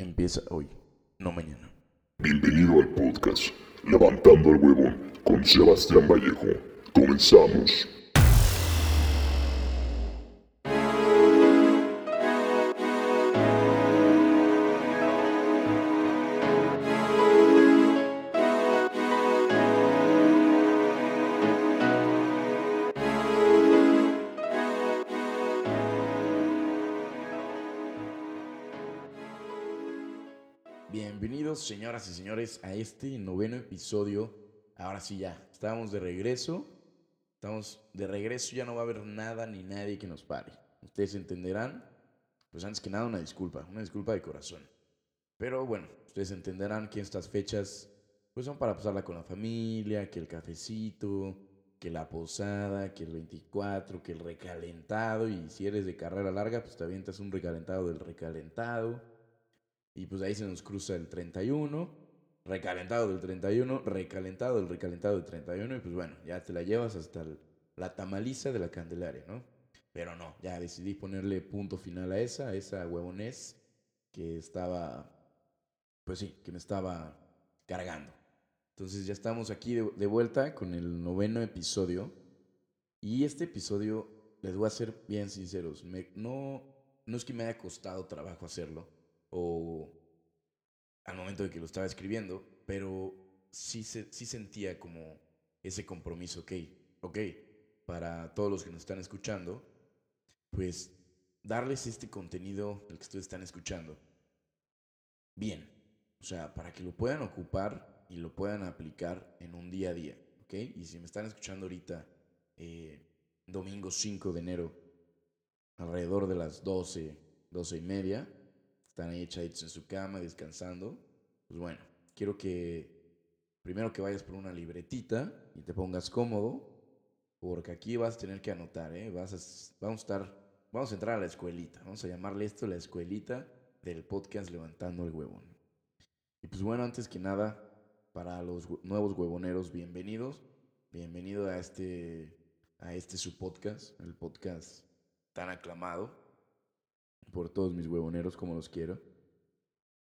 Empieza hoy, no mañana. Bienvenido al podcast Levantando el Huevón con Sebastián Vallejo. Comenzamos. Señoras y señores, a este noveno episodio. Ahora sí ya, estamos de regreso. Estamos de regreso, ya no va a haber nada ni nadie que nos pare. Ustedes entenderán, pues antes que nada una disculpa, una disculpa de corazón. Pero bueno, ustedes entenderán que estas fechas pues son para pasarla con la familia, que el cafecito, que la posada, que el 24, que el recalentado y si eres de carrera larga, pues te avientas un recalentado del recalentado. Y pues ahí se nos cruza el 31, recalentado del 31, recalentado del recalentado del 31 y pues bueno, ya te la llevas hasta el- la tamaliza de la Candelaria, ¿no? Pero no, ya decidí ponerle punto final a esa, a esa huevonés que estaba, pues sí, que me estaba cargando. Entonces ya estamos aquí de, de vuelta con el noveno episodio. Y este episodio, les voy a ser bien sinceros, me- no, no es que me haya costado trabajo hacerlo, o al momento de que lo estaba escribiendo, pero sí, se, sí sentía como ese compromiso, ok, ok, para todos los que nos están escuchando, pues darles este contenido el que ustedes están escuchando bien, o sea, para que lo puedan ocupar y lo puedan aplicar en un día a día, ¿ok? Y si me están escuchando ahorita, eh, domingo 5 de enero, alrededor de las 12, 12 y media, están ahí echaditos en su cama, descansando, pues bueno, quiero que primero que vayas por una libretita y te pongas cómodo, porque aquí vas a tener que anotar, ¿eh? Vas a, vamos a estar, vamos a entrar a la escuelita, vamos a llamarle esto la escuelita del podcast Levantando el Huevón. Y pues bueno, antes que nada, para los nuevos huevoneros, bienvenidos, bienvenido a este, a este su podcast, el podcast tan aclamado por todos mis huevoneros como los quiero.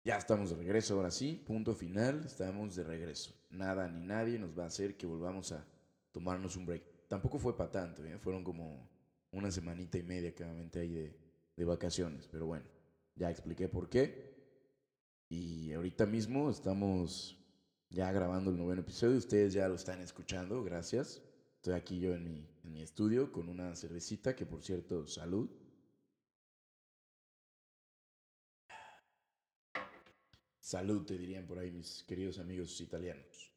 Ya estamos de regreso, ahora sí, punto final, estamos de regreso. Nada ni nadie nos va a hacer que volvamos a tomarnos un break. Tampoco fue para tanto, ¿eh? fueron como una semanita y media aventé ahí de, de vacaciones, pero bueno, ya expliqué por qué. Y ahorita mismo estamos ya grabando el noveno episodio, ustedes ya lo están escuchando, gracias. Estoy aquí yo en mi, en mi estudio con una cervecita, que por cierto, salud. Salud, te dirían por ahí mis queridos amigos italianos.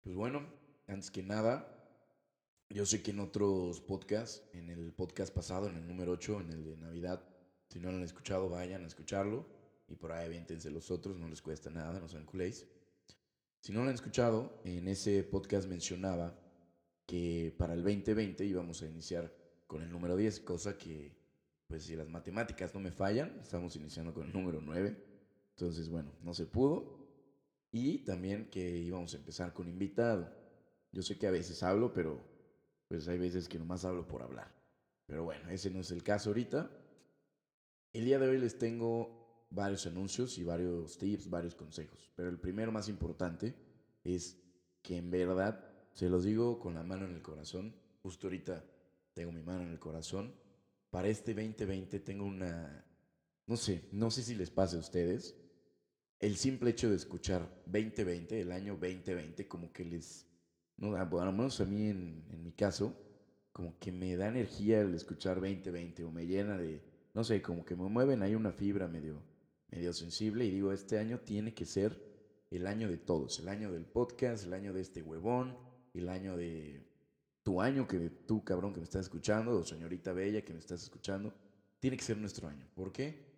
Pues bueno, antes que nada, yo sé que en otros podcasts, en el podcast pasado, en el número 8, en el de Navidad, si no lo han escuchado, vayan a escucharlo. Y por ahí aviéntense los otros, no les cuesta nada, no sean culéis. Si no lo han escuchado, en ese podcast mencionaba que para el 2020 íbamos a iniciar con el número 10, cosa que, pues si las matemáticas no me fallan, estamos iniciando con el número 9. Entonces, bueno, no se pudo. Y también que íbamos a empezar con invitado. Yo sé que a veces hablo, pero pues hay veces que nomás hablo por hablar. Pero bueno, ese no es el caso ahorita. El día de hoy les tengo varios anuncios y varios tips, varios consejos. Pero el primero más importante es que en verdad, se los digo con la mano en el corazón, justo ahorita tengo mi mano en el corazón, para este 2020 tengo una, no sé, no sé si les pase a ustedes, el simple hecho de escuchar 2020, el año 2020, como que les, no, bueno, menos a mí en, mi caso, como que me da energía el escuchar 2020 o me llena de, no sé, como que me mueven ahí una fibra medio, medio sensible y digo, este año tiene que ser el año de todos, el año del podcast, el año de este huevón, el año de tu año, que tú cabrón que me estás escuchando, o señorita bella que me estás escuchando, tiene que ser nuestro año. ¿Por qué?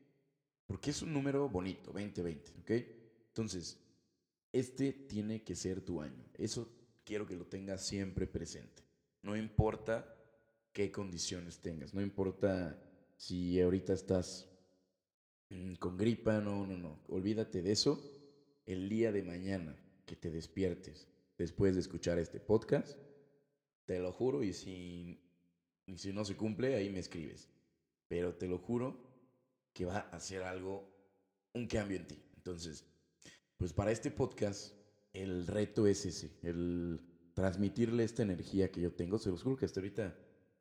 Porque es un número bonito, 2020, ¿ok? Entonces, este tiene que ser tu año. Eso quiero que lo tengas siempre presente. No importa qué condiciones tengas, no importa si ahorita estás mm, con gripa, no, no, no. Olvídate de eso. El día de mañana que te despiertes después de escuchar este podcast, te lo juro, y si, y si no se cumple, ahí me escribes. Pero te lo juro que va a ser algo un cambio en ti. Entonces, pues para este podcast, el reto es ese, el transmitirle esta energía que yo tengo. Se los juro que hasta ahorita,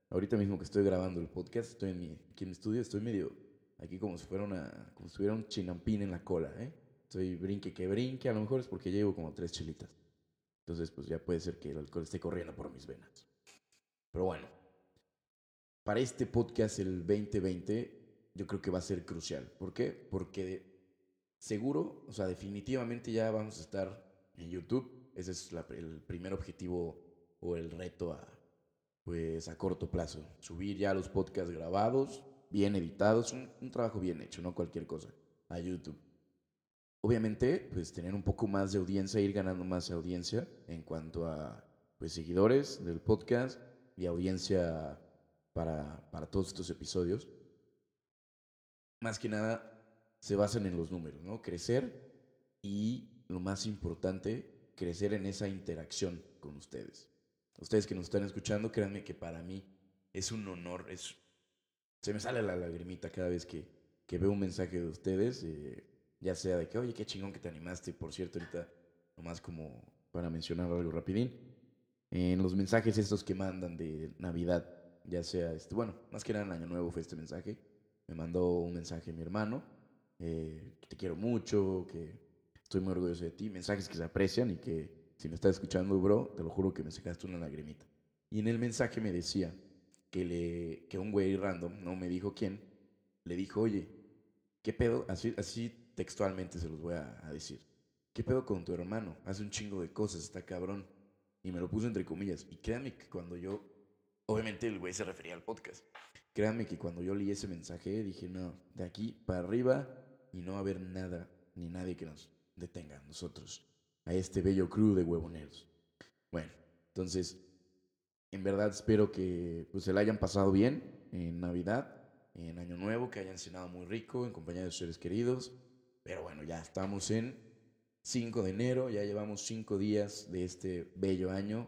ahorita mismo que estoy grabando el podcast, estoy en mi, aquí en mi estudio, estoy medio aquí como si fuera una, como si tuviera un chinampín en la cola, ¿eh? Estoy brinque que brinque, a lo mejor es porque llevo como tres chelitas. Entonces, pues ya puede ser que el alcohol esté corriendo por mis venas. Pero bueno, para este podcast, el 2020, yo creo que va a ser crucial. ¿Por qué? Porque seguro, o sea, definitivamente ya vamos a estar en YouTube. Ese es el primer objetivo o el reto a, pues, a corto plazo. Subir ya los podcasts grabados, bien editados, un, un trabajo bien hecho, no cualquier cosa, a YouTube. Obviamente, pues tener un poco más de audiencia, ir ganando más audiencia en cuanto a pues, seguidores del podcast y audiencia para, para todos estos episodios. Más que nada, se basan en los números, ¿no? Crecer y, lo más importante, crecer en esa interacción con ustedes. Ustedes que nos están escuchando, créanme que para mí es un honor, se me sale la lagrimita cada vez que, que veo un mensaje de ustedes, eh, ya sea de que, oye, qué chingón que te animaste, por cierto, ahorita, nomás como para mencionar algo rapidín, en los mensajes estos que mandan de Navidad, ya sea, este, bueno, más que nada en Año Nuevo fue este mensaje, me mandó un mensaje mi hermano, eh, que te quiero mucho, que estoy muy orgulloso de ti, mensajes que se aprecian y que si me estás escuchando, bro, te lo juro que me sacaste una lagrimita. Y en el mensaje me decía que, le, que un güey random, no me dijo quién, le dijo, oye, ¿qué pedo? Así, textualmente se los voy a, a decir. ¿Qué pedo con tu hermano? Hace un chingo de cosas, está cabrón. Y me lo puso entre comillas. Y créanme que cuando yo, obviamente el güey se refería al podcast. Créanme que cuando yo leí ese mensaje dije, no, de aquí para arriba y no va a haber nada ni nadie que nos detenga nosotros, a este bello crew de huevoneros. Bueno, entonces, en verdad espero que pues, se la hayan pasado bien en Navidad, en Año Nuevo, que hayan cenado muy rico en compañía de sus seres queridos. Pero bueno, ya estamos en 5 de enero, ya llevamos 5 días de este bello año,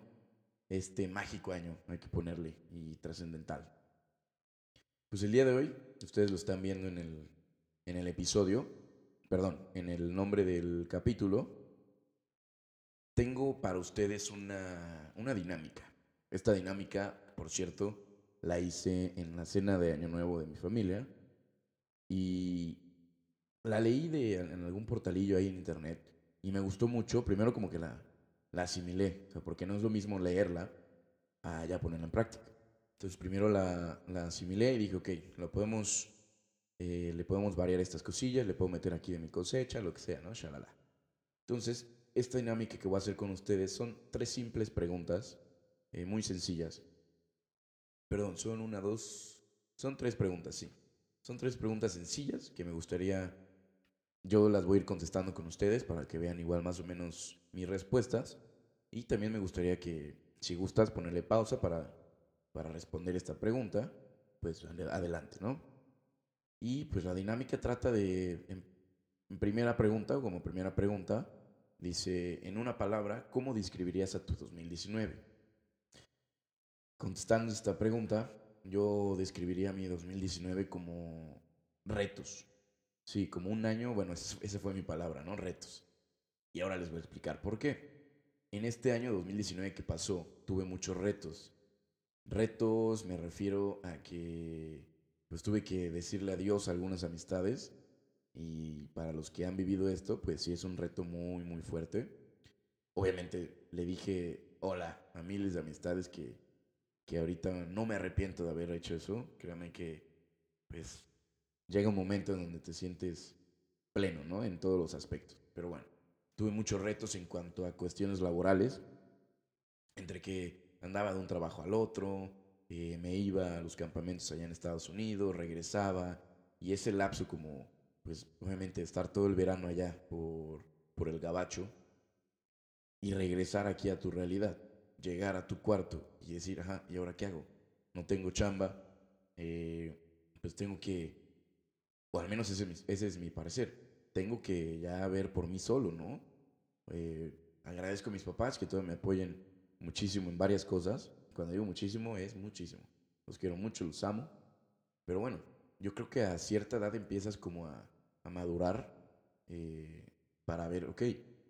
este mágico año, hay que ponerle, y trascendental. Pues el día de hoy, ustedes lo están viendo en el, en el episodio, perdón, en el nombre del capítulo, tengo para ustedes una, una dinámica. Esta dinámica, por cierto, la hice en la cena de Año Nuevo de mi familia y la leí de, en algún portalillo ahí en internet y me gustó mucho. Primero como que la, la asimilé, porque no es lo mismo leerla a ya ponerla en práctica. Entonces primero la, la asimilé y dije, ok, lo podemos eh, le podemos variar estas cosillas, le puedo meter aquí de mi cosecha, lo que sea, ¿no? Shalala. Entonces, esta dinámica que voy a hacer con ustedes son tres simples preguntas, eh, muy sencillas. Perdón, son una, dos, son tres preguntas, sí. Son tres preguntas sencillas que me gustaría, yo las voy a ir contestando con ustedes para que vean igual más o menos mis respuestas. Y también me gustaría que, si gustas, ponerle pausa para, para responder esta pregunta, pues adelante, ¿no? Y pues la dinámica trata de, en, primera pregunta, como primera pregunta, dice, en una palabra, ¿cómo describirías a tu 2019? Contestando esta pregunta, yo describiría mi 2019 como retos. Sí, como un año, bueno, esa fue mi palabra, ¿no? Retos. Y ahora les voy a explicar por qué. En este año 2019 que pasó, tuve muchos retos. Retos me refiero a que pues tuve que decirle adiós a algunas amistades y para los que han vivido esto, pues sí es un reto muy, muy fuerte. Obviamente le dije hola a miles de amistades que, que ahorita no me arrepiento de haber hecho eso. Créanme que pues llega un momento en donde te sientes pleno, ¿no? En todos los aspectos. Pero bueno, tuve muchos retos en cuanto a cuestiones laborales, entre que andaba de un trabajo al otro, eh, me iba a los campamentos allá en Estados Unidos, regresaba, y ese lapso como, pues obviamente estar todo el verano allá por, por el gabacho y regresar aquí a tu realidad, llegar a tu cuarto y decir, ajá, ¿y ahora qué hago? No tengo chamba, eh, pues tengo que, o al menos ese, ese, es mi parecer, tengo que ya ver por mí solo, ¿no? Eh, agradezco a mis papás que todavía me apoyen muchísimo en varias cosas, cuando digo muchísimo, es muchísimo. Los quiero mucho, los amo. Pero bueno, yo creo que a cierta edad empiezas como a, a madurar eh, para ver, ok,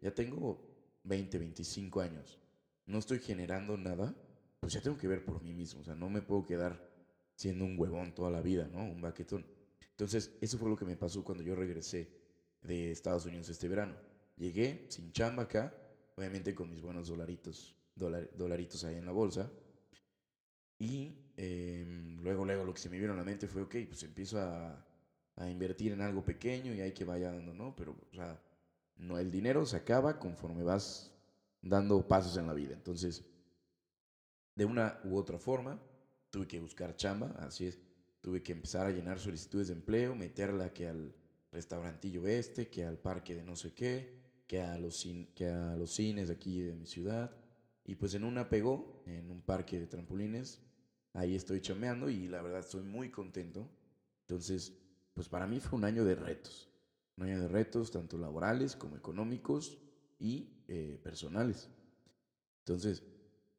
ya tengo 20, 25 años, no estoy generando nada, pues ya tengo que ver por mí mismo, o sea, no me puedo quedar siendo un huevón toda la vida, ¿no? Un baquetón. Entonces, eso fue lo que me pasó cuando yo regresé de Estados Unidos este verano. Llegué sin chamba acá, obviamente con mis buenos dolaritos, dolaritos ahí en la bolsa. Y em, luego, luego lo que se me vino a la mente fue, ok, pues empiezo a, a invertir en algo pequeño y hay que vaya dando, ¿no? Pero, o sea, no, el dinero se acaba conforme vas dando pasos en la vida. Entonces, de una u otra forma, tuve que buscar chamba, así es. Tuve que empezar a llenar solicitudes de empleo, meterla que al restaurantillo este, que al parque de no sé qué, que a los, que a los cines aquí de mi ciudad. Y pues en una pegó, en un parque de trampolines. Ahí estoy chameando y la verdad estoy muy contento. Entonces, pues para mí fue un año de retos. Un año de retos, tanto laborales como económicos y eh, personales. Entonces,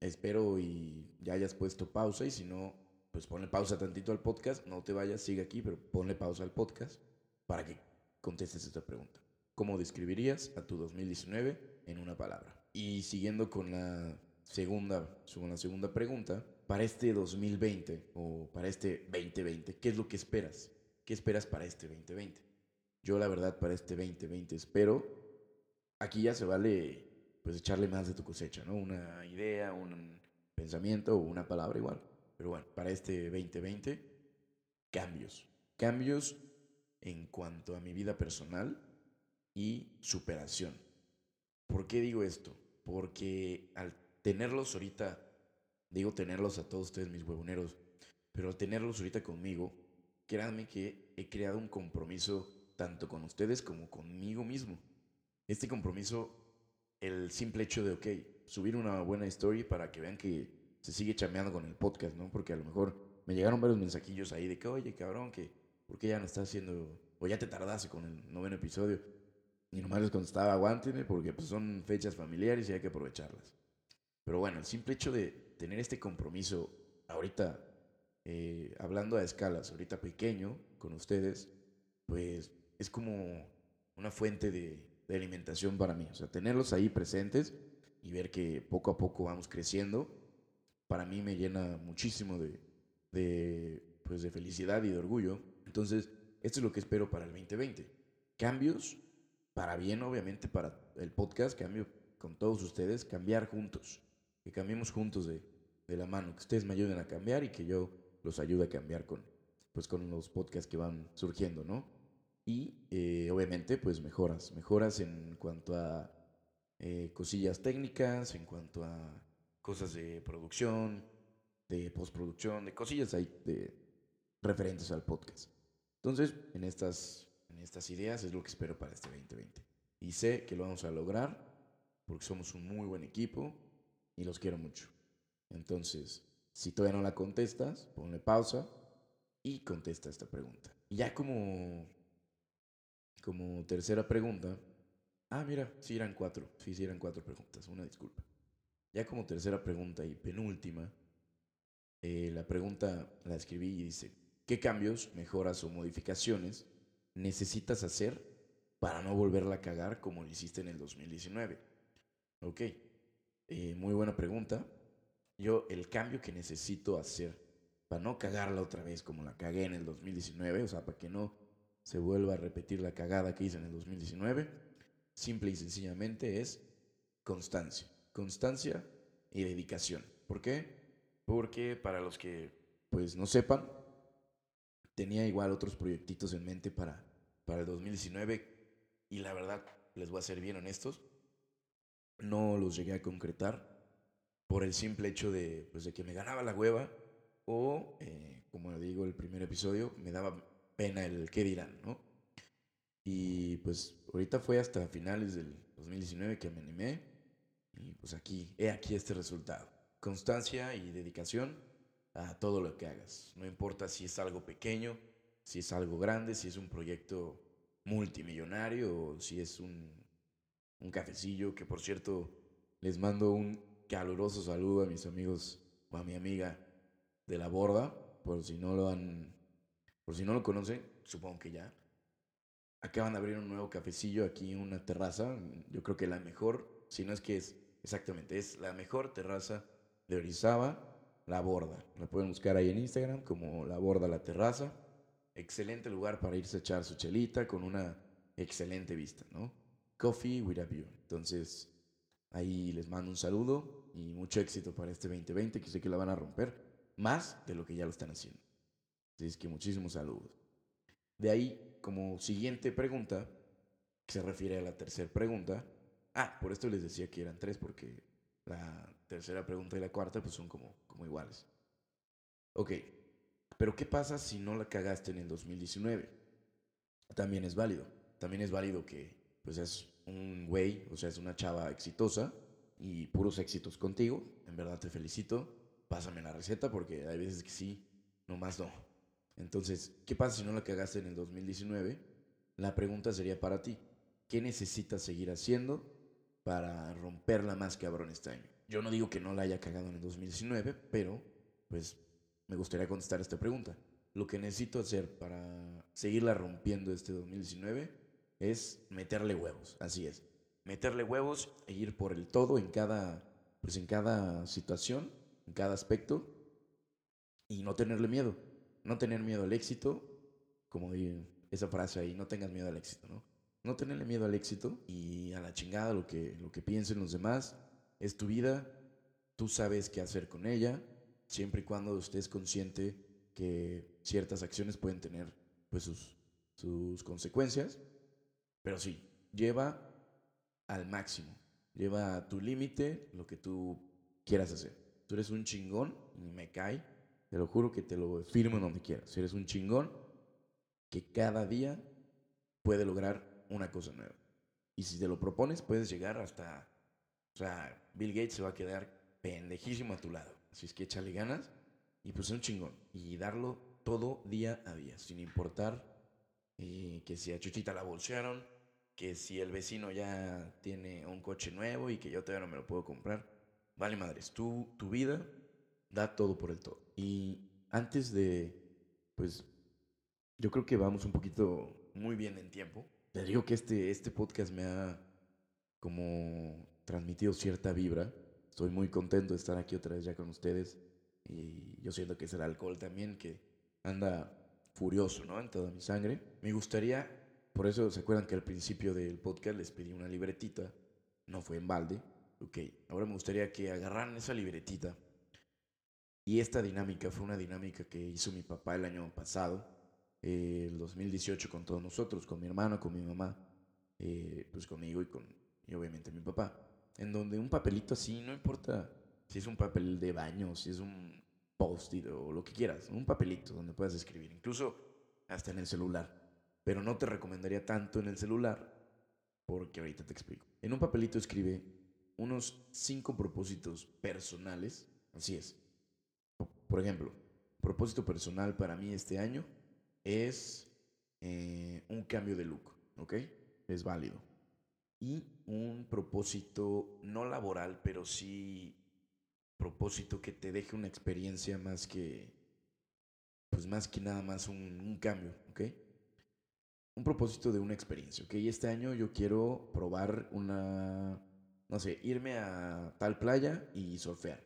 espero y ya hayas puesto pausa y si no, pues ponle pausa tantito al podcast, no te vayas, sigue aquí, pero ponle pausa al podcast para que contestes esta pregunta. ¿Cómo describirías a tu 2019 en una palabra? Y siguiendo con la segunda, con la segunda pregunta, para este 2020 o para este 2020, ¿qué es lo que esperas? ¿Qué esperas para este 2020? Yo la verdad para este 2020 espero, aquí ya se vale pues echarle más de tu cosecha, ¿no? Una idea, un pensamiento o una palabra igual. Pero bueno, para este 2020, cambios. Cambios en cuanto a mi vida personal y superación. ¿Por qué digo esto? Porque al tenerlos ahorita, digo tenerlos a todos ustedes mis huevoneros, pero al tenerlos ahorita conmigo, créanme que he creado un compromiso tanto con ustedes como conmigo mismo. Este compromiso el simple hecho de, ok, subir una buena story para que vean que se sigue chameando con el podcast, ¿no? Porque a lo mejor me llegaron varios mensajillos ahí de que, oye, cabrón, que, ¿por qué ya no estás haciendo, o ya te tardaste con el noveno episodio? Y nomás les contestaba, aguántenme, porque pues, son fechas familiares y hay que aprovecharlas. Pero bueno, el simple hecho de tener este compromiso ahorita, eh, hablando a escalas, ahorita pequeño con ustedes, pues es como una fuente de, de alimentación para mí. O sea, tenerlos ahí presentes y ver que poco a poco vamos creciendo, para mí me llena muchísimo de, de, pues de felicidad y de orgullo. Entonces, esto es lo que espero para el 2020. Cambios, para bien, obviamente, para el podcast, cambio con todos ustedes, cambiar juntos, que cambiemos juntos de, de la mano, que ustedes me ayuden a cambiar y que yo los ayude a cambiar con, pues, con los podcasts que van surgiendo, ¿no? y eh, obviamente pues mejoras, mejoras en cuanto a eh, cosillas técnicas, en cuanto a cosas de producción, de postproducción, de cosillas ahí de, referentes al podcast. Entonces, en estas, en estas ideas es lo que espero para este 2020. Y sé que lo vamos a lograr porque somos un muy buen equipo y los quiero mucho. Entonces, si todavía no la contestas, ponle pausa y contesta esta pregunta. Y ya como como tercera pregunta. Ah, mira, sí eran cuatro. Sí, sí eran cuatro preguntas. Una disculpa. Ya como tercera pregunta y penúltima, eh, la pregunta la escribí y dice, ¿qué cambios, mejoras o modificaciones necesitas hacer para no volverla a cagar como lo hiciste en el 2019? Ok, eh, muy buena pregunta. Yo el cambio que necesito hacer para no cagarla otra vez como la cagué en el 2019, o sea, para que no se vuelva a repetir la cagada que hice en el 2019, simple y sencillamente es constancia. Constancia y dedicación. ¿Por qué? Porque para los que pues no sepan, tenía igual otros proyectitos en mente para, para el 2019 y la verdad, les voy a ser bien honestos, no los llegué a concretar por el simple hecho de, pues, de que me ganaba la hueva o, eh, como digo el primer episodio, me daba pena el qué dirán, ¿no? Y pues ahorita fue hasta finales del 2019 que me animé y pues aquí, he aquí este resultado. Constancia y dedicación a todo lo que hagas. No importa si es algo pequeño, si es algo grande, si es un proyecto multimillonario o si es un, un cafecillo, que por cierto les mando un caluroso saludo a mis amigos o a mi amiga de la borda, por si no lo han por si no lo conocen, supongo que ya. acaban de abrir un nuevo cafecillo aquí en una terraza. Yo creo que la mejor, si no es que es exactamente, es la mejor terraza de Orizaba, La Borda. La pueden buscar ahí en Instagram como La Borda La Terraza. Excelente lugar para irse a echar su chelita con una excelente vista, ¿no? Coffee with a view. Entonces, ahí les mando un saludo y mucho éxito para este 2020, que sé que la van a romper más de lo que ya lo están haciendo. Así es que muchísimos saludos. De ahí, como siguiente pregunta, que se refiere a la tercera pregunta. Ah, por esto les decía que eran tres, porque la tercera pregunta y la cuarta pues son como, como iguales. Ok, pero ¿qué pasa si no la cagaste en el 2019? También es válido. También es válido que pues es un güey, o sea, es una chava exitosa y puros éxitos contigo. En verdad te felicito. Pásame la receta porque hay veces que sí, nomás no. Entonces, ¿qué pasa si no la cagaste en el 2019? La pregunta sería para ti. ¿Qué necesitas seguir haciendo para romperla más cabrón este año? Yo no digo que no la haya cagado en el 2019, pero pues me gustaría contestar esta pregunta. Lo que necesito hacer para seguirla rompiendo este 2019 es meterle huevos, así es. Meterle huevos e ir por el todo en cada, pues en cada situación, en cada aspecto y no tenerle miedo. No tener miedo al éxito, como esa frase ahí, no tengas miedo al éxito, ¿no? No tenerle miedo al éxito y a la chingada lo que, lo que piensen los demás. Es tu vida, tú sabes qué hacer con ella, siempre y cuando estés consciente que ciertas acciones pueden tener pues sus, sus consecuencias. Pero sí, lleva al máximo, lleva a tu límite lo que tú quieras hacer. Tú eres un chingón me cae, te lo juro que te lo firmo donde quieras. Eres un chingón que cada día puede lograr una cosa nueva. Y si te lo propones, puedes llegar hasta... O sea, Bill Gates se va a quedar pendejísimo a tu lado. Así es que échale ganas y pues es un chingón. Y darlo todo día a día, sin importar eh, que si a Chuchita la bolsearon, que si el vecino ya tiene un coche nuevo y que yo todavía no me lo puedo comprar. Vale, madres, tú, tu vida da todo por el todo. Y antes de, pues, yo creo que vamos un poquito muy bien en tiempo. Te digo que este, este podcast me ha como transmitido cierta vibra. Estoy muy contento de estar aquí otra vez ya con ustedes. Y yo siento que es el alcohol también que anda furioso, ¿no? En toda mi sangre. Me gustaría por eso se acuerdan que al principio del podcast les pedí una libretita, no fue en balde. Ok, ahora me gustaría que agarraran esa libretita. Y esta dinámica fue una dinámica que hizo mi papá el año pasado, eh, el 2018, con todos nosotros, con mi hermano, con mi mamá, eh, pues conmigo y con, y obviamente mi papá. En donde un papelito así, no importa si es un papel de baño, si es un post-it o lo que quieras, un papelito donde puedas escribir, incluso hasta en el celular pero no te recomendaría tanto en el celular, porque ahorita te explico. En un papelito escribe unos cinco propósitos personales, así es. Por ejemplo, propósito personal para mí este año es eh, un cambio de look, ¿ok? Es válido. Y un propósito no laboral, pero sí propósito que te deje una experiencia más que, pues más que nada más un, un cambio, ¿ok? un propósito de una experiencia, ¿ok? Este año yo quiero probar una, no sé, irme a tal playa y surfear.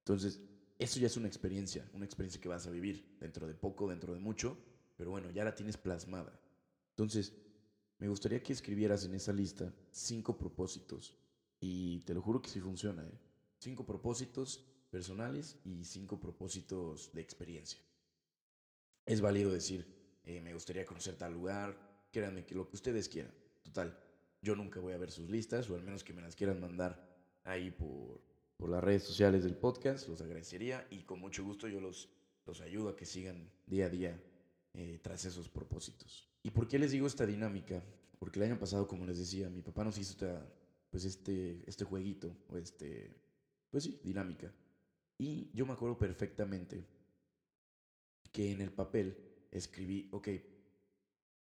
Entonces, eso ya es una experiencia, una experiencia que vas a vivir dentro de poco, dentro de mucho, pero bueno, ya la tienes plasmada. Entonces, me gustaría que escribieras en esa lista cinco propósitos y te lo juro que sí funciona, ¿eh? Cinco propósitos personales y cinco propósitos de experiencia. Es válido decir, eh, me gustaría conocer tal lugar, créanme que lo que ustedes quieran. Total, yo nunca voy a ver sus listas, o al menos que me las quieran mandar ahí por, por las redes sociales del podcast, los agradecería y con mucho gusto yo los, los ayudo a que sigan día a día eh, tras esos propósitos. ¿Y por qué les digo esta dinámica? Porque el año pasado, como les decía, mi papá nos hizo esta, pues este, este jueguito, o este, pues sí, dinámica. Y yo me acuerdo perfectamente que en el papel escribí, ok,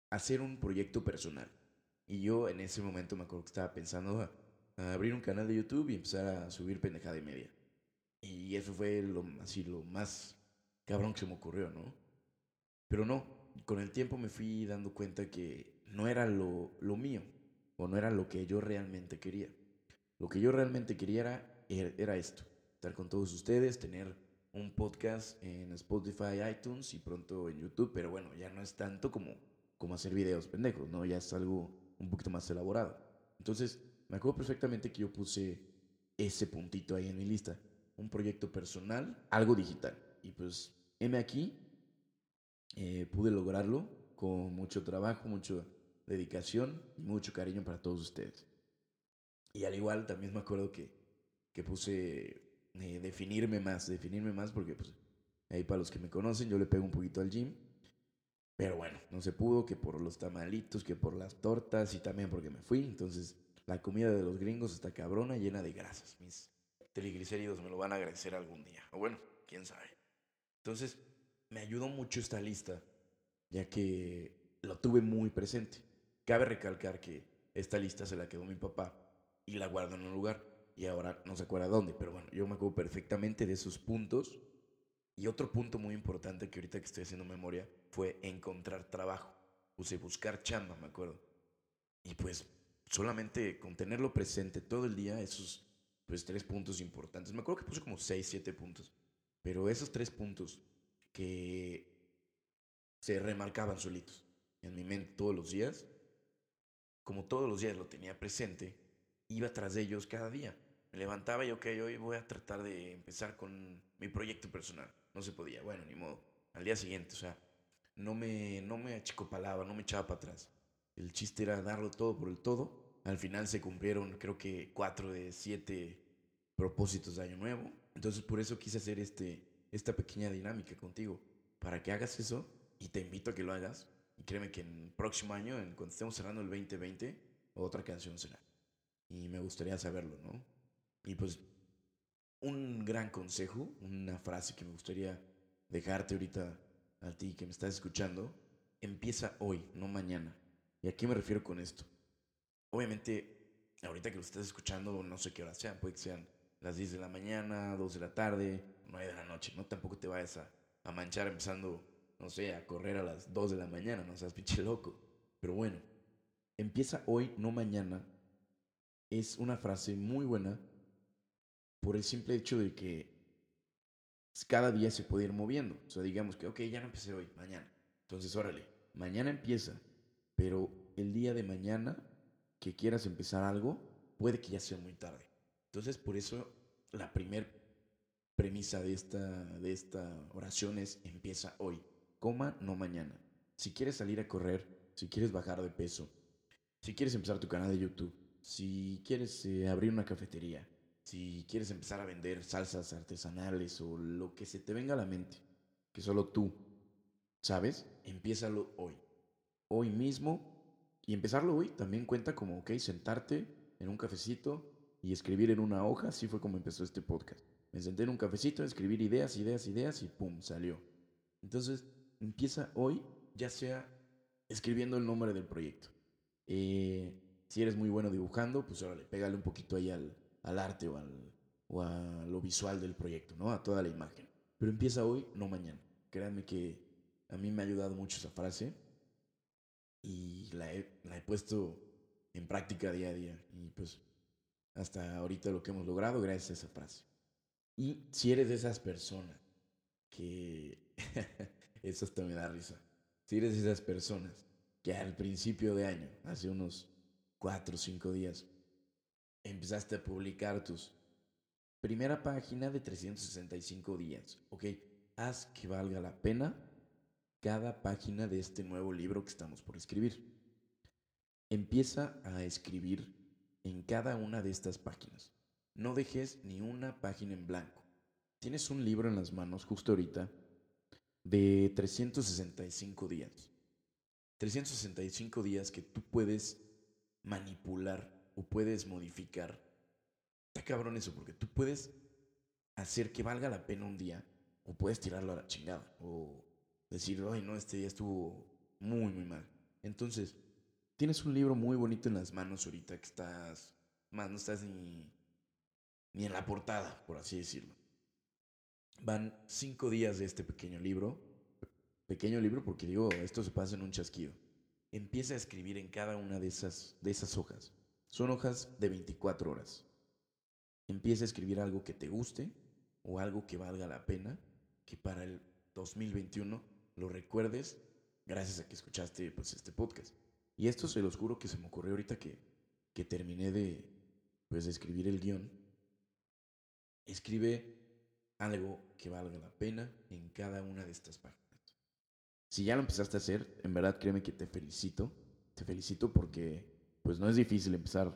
hacer un proyecto personal. Y yo en ese momento me acuerdo que estaba pensando a, abrir un canal de YouTube y empezar a subir pendejada de media. Y eso fue lo, así, lo más cabrón que se me ocurrió, ¿no? Pero no, con el tiempo me fui dando cuenta que no era lo, mío o no era lo que yo realmente quería. Lo que yo realmente quería era, er, era esto, estar con todos ustedes, tener un podcast en Spotify, iTunes y pronto en YouTube, pero bueno, ya no es tanto como, como hacer videos pendejos, ¿no? Ya es algo un poquito más elaborado. Entonces, me acuerdo perfectamente que yo puse ese puntito ahí en mi lista, un proyecto personal, algo digital. Y pues, M aquí, eh, pude lograrlo con mucho trabajo, mucha dedicación y mucho cariño para todos ustedes. Y al igual, también me acuerdo que, que puse eh, definirme más, definirme más, porque pues ahí para los que me conocen, yo le pego un poquito al gym. Pero bueno, no se pudo, que por los tamalitos, que por las tortas y también porque me fui. Entonces, la comida de los gringos está cabrona, llena de grasas. Mis triglicéridos me lo van a agradecer algún día. O bueno, quién sabe. Entonces, me ayudó mucho esta lista, ya que lo tuve muy presente. Cabe recalcar que esta lista se la quedó mi papá y la guardo en un lugar y ahora no se acuerda dónde, pero bueno, yo me acuerdo perfectamente de esos puntos. Y otro punto muy importante que ahorita que estoy haciendo memoria fue encontrar trabajo. Puse buscar chamba, me acuerdo. Y pues solamente con tenerlo presente todo el día, esos pues tres puntos importantes. Me acuerdo que puse como seis, siete puntos. Pero esos tres puntos que se remarcaban solitos en mi mente todos los días, como todos los días lo tenía presente, iba tras de ellos cada día me levantaba y, ok, hoy voy a tratar de empezar con mi proyecto personal. No se podía, bueno, ni modo. Al día siguiente, o sea, no me, no me achicopalaba, no me echaba para atrás. El chiste era darlo todo por el todo. Al final se cumplieron, creo que cuatro de siete propósitos de año nuevo. Entonces, por eso quise hacer este, esta pequeña dinámica contigo, para que hagas eso y te invito a que lo hagas. Y créeme que en el próximo año, cuando estemos cerrando el 2020, otra canción será. Y me gustaría saberlo, ¿no? Y pues un gran consejo, una frase que me gustaría dejarte ahorita a ti que me estás escuchando, empieza hoy, no mañana. ¿Y a qué me refiero con esto? Obviamente, ahorita que lo estás escuchando, no sé qué hora sea, puede que sean las 10 de la mañana, 2 de la tarde, 9 de la noche, no tampoco te vayas a, manchar empezando, no sé, a correr a las 2 de la mañana, no seas pinche loco. Pero bueno, empieza hoy, no mañana, es una frase muy buena por el simple hecho de que cada día se puede ir moviendo. O sea, digamos que, ok, ya no empecé hoy, mañana. Entonces, órale, mañana empieza, pero el día de mañana que quieras empezar algo, puede que ya sea muy tarde. Entonces, por eso la primera premisa de esta, de esta oración es empieza hoy, coma, no mañana. Si quieres salir a correr, si quieres bajar de peso, si quieres empezar tu canal de YouTube, si quieres eh, abrir una cafetería, si quieres empezar a vender salsas artesanales o lo que se te venga a la mente, que solo tú sabes, empiézalo hoy. Hoy mismo. Y empezarlo hoy también cuenta como, ok, sentarte en un cafecito y escribir en una hoja. Así fue como empezó este podcast. Me senté en un cafecito, escribir ideas, ideas, ideas y ¡pum! salió. Entonces, empieza hoy, ya sea escribiendo el nombre del proyecto. Eh, si eres muy bueno dibujando, pues órale, pégale un poquito ahí al, al arte o, al, o a lo visual del proyecto, ¿no? A toda la imagen. Pero empieza hoy, no mañana. Créanme que a mí me ha ayudado mucho esa frase y la he, la he puesto en práctica día a día. Y pues hasta ahorita lo que hemos logrado gracias a esa frase. Y si eres de esas personas que... eso hasta me da risa. Si eres de esas personas que al principio de año, hace unos cuatro o cinco días, empezaste a publicar tus primera página de 365 días. Ok, haz que valga la pena cada página de este nuevo libro que estamos por escribir. Empieza a escribir en cada una de estas páginas. No dejes ni una página en blanco. Tienes un libro en las manos justo ahorita de 365 días. 365 días que tú puedes manipular o puedes modificar. Está cabrón eso, porque tú puedes hacer que valga la pena un día, o puedes tirarlo a la chingada, o decir, ay, no, este día estuvo muy, muy mal. Entonces, tienes un libro muy bonito en las manos ahorita que estás, más no estás ni, ni en la portada, por así decirlo. Van cinco días de este pequeño libro. Pequeño libro porque digo, esto se pasa en un chasquido. empieza a escribir en cada una de esas, de esas hojas. Son hojas de 24 horas. Empieza a escribir algo que te guste o algo que valga la pena, que para el 2021 lo recuerdes gracias a que escuchaste pues, este podcast. Y esto se los juro que se me ocurrió ahorita que, que terminé de, pues, de escribir el guion. Escribe algo que valga la pena en cada una de estas páginas. Si ya lo empezaste a hacer, en verdad créeme que te felicito. Te felicito porque pues no es difícil empezar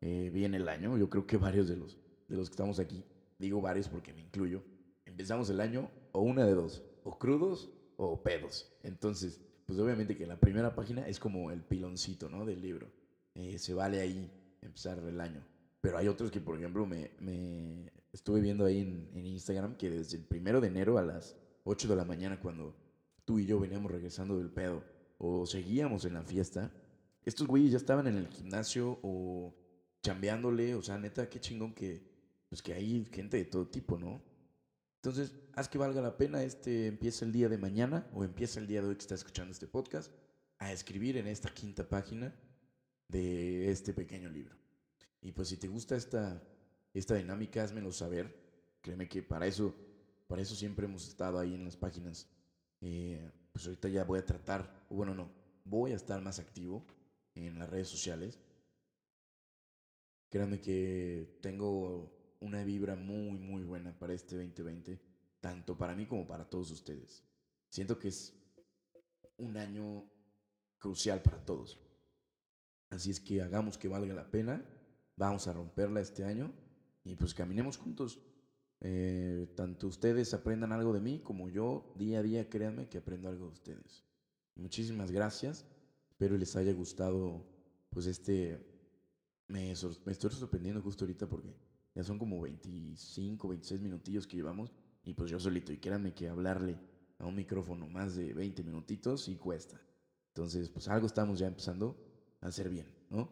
eh, bien el año. Yo creo que varios de los, de los que estamos aquí, digo varios porque me incluyo, empezamos el año o una de dos, o crudos o pedos. Entonces, pues obviamente que la primera página es como el piloncito, ¿no? Del libro. Eh, se vale ahí empezar el año. Pero hay otros que, por ejemplo, me, me estuve viendo ahí en, Instagram que desde el primero de enero a las 8 de la mañana, cuando tú y yo veníamos regresando del pedo o seguíamos en la fiesta, estos güeyes ya estaban en el gimnasio o chambeándole. O sea, neta, qué chingón que, pues que hay gente de todo tipo, ¿no? Entonces, haz que valga la pena, este empieza el día de mañana o empieza el día de hoy que estás escuchando este podcast, a escribir en esta quinta página de este pequeño libro. Y pues si te gusta esta, esta dinámica, házmelo saber. Créeme que para eso, para eso siempre hemos estado ahí en las páginas. Eh, pues ahorita ya voy a tratar, bueno, no, voy a estar más activo en las redes sociales. Créanme que tengo una vibra muy, muy buena para este 2020, tanto para mí como para todos ustedes. Siento que es un año crucial para todos. Así es que hagamos que valga la pena, vamos a romperla este año y pues caminemos juntos. Eh, tanto ustedes aprendan algo de mí como yo día a día, créanme que aprendo algo de ustedes. Muchísimas gracias, espero les haya gustado pues este... Me, me estoy sorprendiendo justo ahorita porque ya son como 25, 26 minutillos que llevamos. Y pues yo solito. Y créanme que hablarle a un micrófono más de 20 minutitos sí cuesta. Entonces, pues algo estamos ya empezando a hacer bien, ¿no?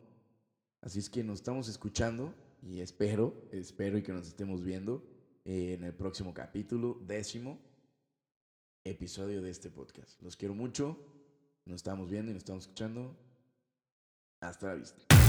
Así es que nos estamos escuchando y espero, espero y que nos estemos viendo en el próximo capítulo, décimo episodio de este podcast. Los quiero mucho, nos estamos viendo y nos estamos escuchando. Hasta la vista.